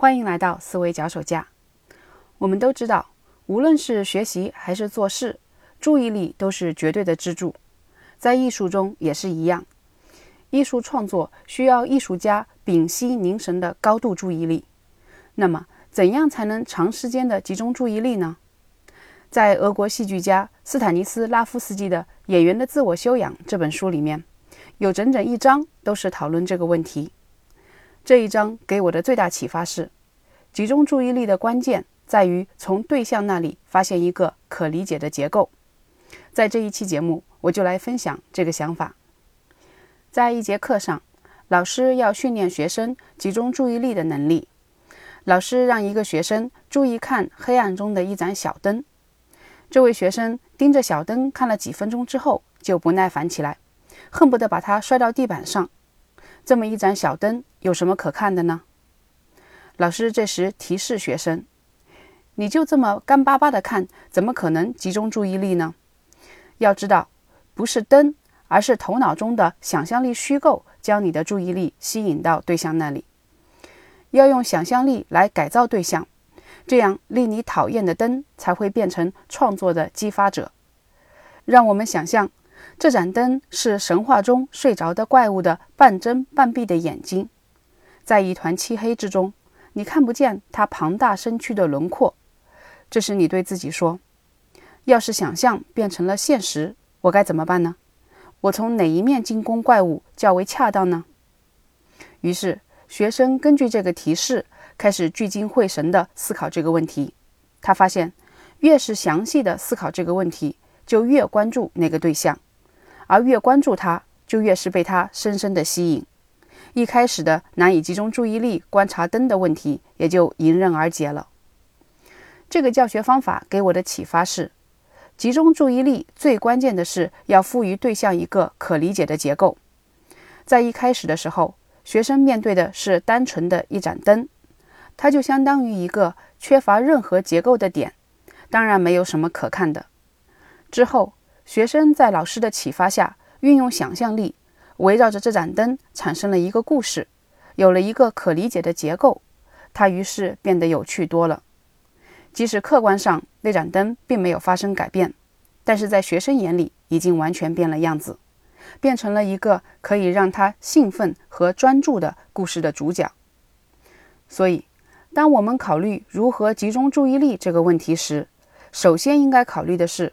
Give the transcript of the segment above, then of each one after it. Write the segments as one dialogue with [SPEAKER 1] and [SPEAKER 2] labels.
[SPEAKER 1] 欢迎来到思维脚手架。我们都知道，无论是学习还是做事，注意力都是绝对的支柱。在艺术中也是一样，艺术创作需要艺术家屏息凝神的高度注意力。那么，怎样才能长时间的集中注意力呢？在俄国戏剧家斯坦尼斯拉夫斯基的《演员的自我修养》这本书里面，有整整一章都是讨论这个问题。这一章给我的最大启发是，集中注意力的关键在于从对象那里发现一个可理解的结构。在这一期节目，我就来分享这个想法。在一节课上，老师要训练学生集中注意力的能力。老师让一个学生注意看黑暗中的一盏小灯。这位学生盯着小灯看了几分钟之后，就不耐烦起来，恨不得把它摔到地板上。这么一盏小灯有什么可看的呢？老师这时提示学生：“你就这么干巴巴的看，怎么可能集中注意力呢？要知道，不是灯，而是头脑中的想象力虚构，将你的注意力吸引到对象那里。要用想象力来改造对象。”这样令你讨厌的灯才会变成创作的激发者。让我们想象，这盏灯是神话中睡着的怪物的半睁半闭的眼睛，在一团漆黑之中，你看不见它庞大身躯的轮廓。这时，你对自己说：“要是想象变成了现实，我该怎么办呢？我从哪一面进攻怪物较为恰当呢？”于是，学生根据这个提示。开始聚精会神地思考这个问题，他发现，越是详细的思考这个问题，就越关注那个对象，而越关注他，就越是被他深深地吸引。一开始的难以集中注意力观察灯的问题，也就迎刃而解了。这个教学方法给我的启发是，集中注意力最关键的是要赋予对象一个可理解的结构。在一开始的时候，学生面对的是单纯的一盏灯。它就相当于一个缺乏任何结构的点，当然没有什么可看的。之后，学生在老师的启发下，运用想象力，围绕着这盏灯产生了一个故事，有了一个可理解的结构。它于是变得有趣多了。即使客观上那盏灯并没有发生改变，但是在学生眼里已经完全变了样子，变成了一个可以让他兴奋和专注的故事的主角。所以。当我们考虑如何集中注意力这个问题时，首先应该考虑的是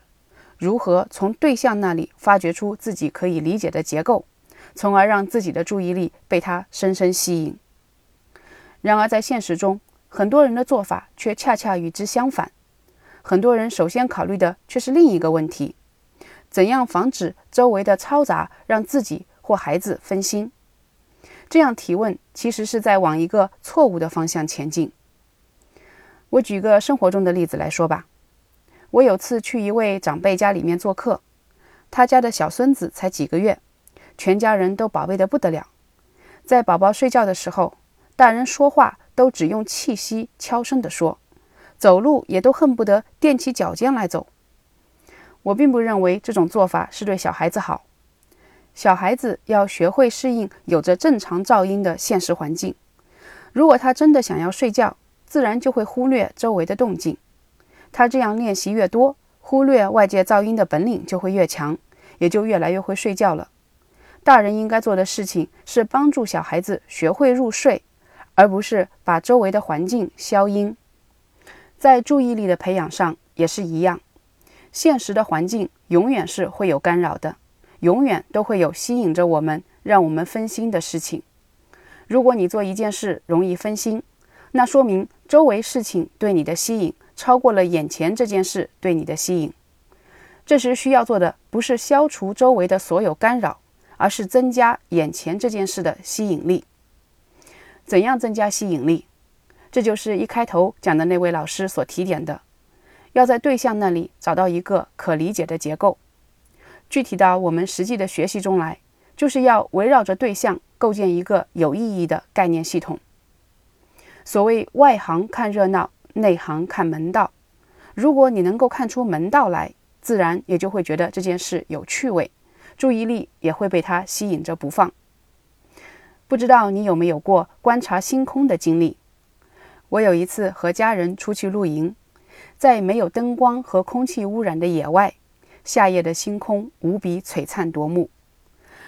[SPEAKER 1] 如何从对象那里发掘出自己可以理解的结构，从而让自己的注意力被它深深吸引。然而，在现实中，很多人的做法却恰恰与之相反。很多人首先考虑的却是另一个问题：怎样防止周围的嘈杂让自己或孩子分心？这样提问其实是在往一个错误的方向前进。我举个生活中的例子来说吧。我有次去一位长辈家里面做客，他家的小孙子才几个月，全家人都宝贝得不得了。在宝宝睡觉的时候，大人说话都只用气息悄声地说，走路也都恨不得踮起脚尖来走。我并不认为这种做法是对小孩子好。小孩子要学会适应有着正常噪音的现实环境。如果他真的想要睡觉，自然就会忽略周围的动静。他这样练习越多，忽略外界噪音的本领就会越强，也就越来越会睡觉了。大人应该做的事情是帮助小孩子学会入睡，而不是把周围的环境消音。在注意力的培养上也是一样，现实的环境永远是会有干扰的。永远都会有吸引着我们、让我们分心的事情。如果你做一件事容易分心，那说明周围事情对你的吸引超过了眼前这件事对你的吸引。这时需要做的不是消除周围的所有干扰，而是增加眼前这件事的吸引力。怎样增加吸引力？这就是一开头讲的那位老师所提点的：要在对象那里找到一个可理解的结构。具体到我们实际的学习中来，就是要围绕着对象构建一个有意义的概念系统。所谓外行看热闹，内行看门道。如果你能够看出门道来，自然也就会觉得这件事有趣味，注意力也会被它吸引着不放。不知道你有没有过观察星空的经历？我有一次和家人出去露营，在没有灯光和空气污染的野外，夏夜的星空无比璀璨夺目。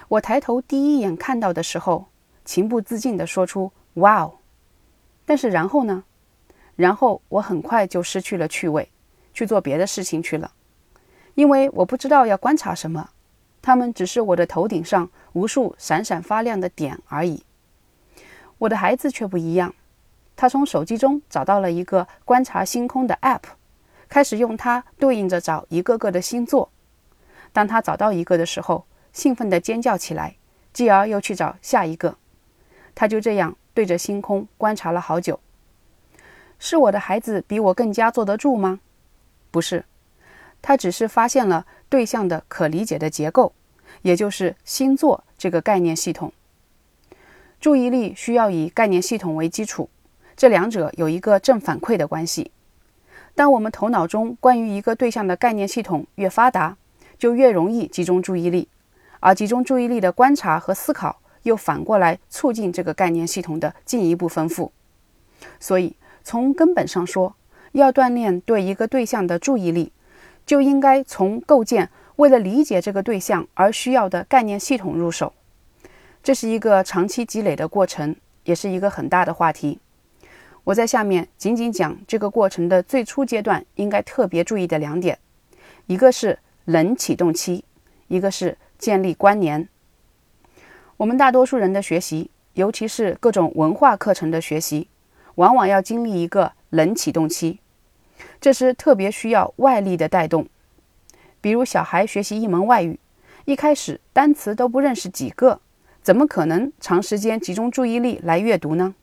[SPEAKER 1] 我抬头第一眼看到的时候，情不自禁地说出“哇哦”，但是然后呢？然后我很快就失去了趣味，去做别的事情去了，因为我不知道要观察什么，它们只是我的头顶上无数闪闪发亮的点而已。我的孩子却不一样，他从手机中找到了一个观察星空的 App，开始用它对应着找一个个的星座。当他找到一个的时候，兴奋地尖叫起来，继而又去找下一个。他就这样对着星空观察了好久。是我的孩子比我更加坐得住吗？不是，他只是发现了对象的可理解的结构，也就是星座这个概念系统。注意力需要以概念系统为基础，这两者有一个正反馈的关系。当我们头脑中关于一个对象的概念系统越发达，就越容易集中注意力，而集中注意力的观察和思考又反过来促进这个概念系统的进一步丰富。所以。从根本上说，要锻炼对一个对象的注意力，就应该从构建为了理解这个对象而需要的概念系统入手。这是一个长期积累的过程，也是一个很大的话题。我在下面仅仅讲这个过程的最初阶段应该特别注意的两点：一个是冷启动期，一个是建立关联。我们大多数人的学习，尤其是各种文化课程的学习。往往要经历一个冷启动期，这时特别需要外力的带动。比如小孩学习一门外语，一开始单词都不认识几个，怎么可能长时间集中注意力来阅读呢？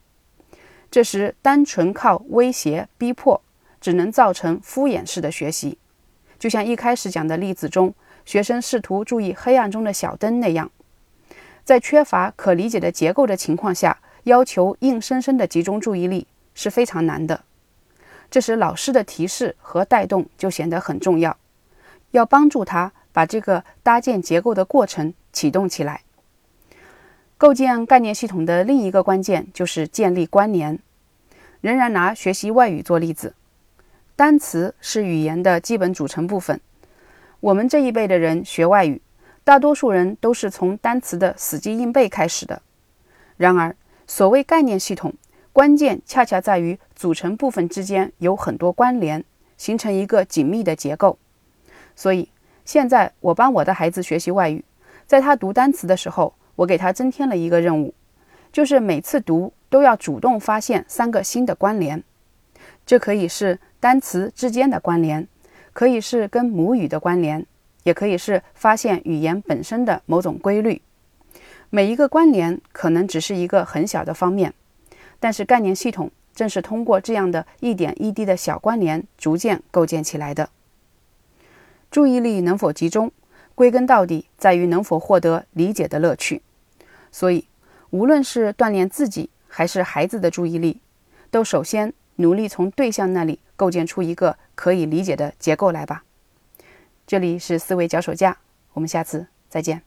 [SPEAKER 1] 这时单纯靠威胁逼迫，只能造成敷衍式的学习。就像一开始讲的例子中，学生试图注意黑暗中的小灯那样，在缺乏可理解的结构的情况下。要求硬生生的集中注意力是非常难的，这时老师的提示和带动就显得很重要，要帮助他把这个搭建结构的过程启动起来。构建概念系统的另一个关键就是建立关联。仍然拿学习外语做例子，单词是语言的基本组成部分。我们这一辈的人学外语，大多数人都是从单词的死记硬背开始的。然而，所谓概念系统，关键恰恰在于组成部分之间有很多关联，形成一个紧密的结构。所以，现在我帮我的孩子学习外语，在他读单词的时候，我给他增添了一个任务，就是每次读都要主动发现三个新的关联。这可以是单词之间的关联，可以是跟母语的关联，也可以是发现语言本身的某种规律。每一个关联可能只是一个很小的方面，但是概念系统正是通过这样的一点一滴的小关联逐渐构建起来的。注意力能否集中，归根到底在于能否获得理解的乐趣。所以，无论是锻炼自己还是孩子的注意力，都首先努力从对象那里构建出一个可以理解的结构来吧。这里是思维脚手架，我们下次再见。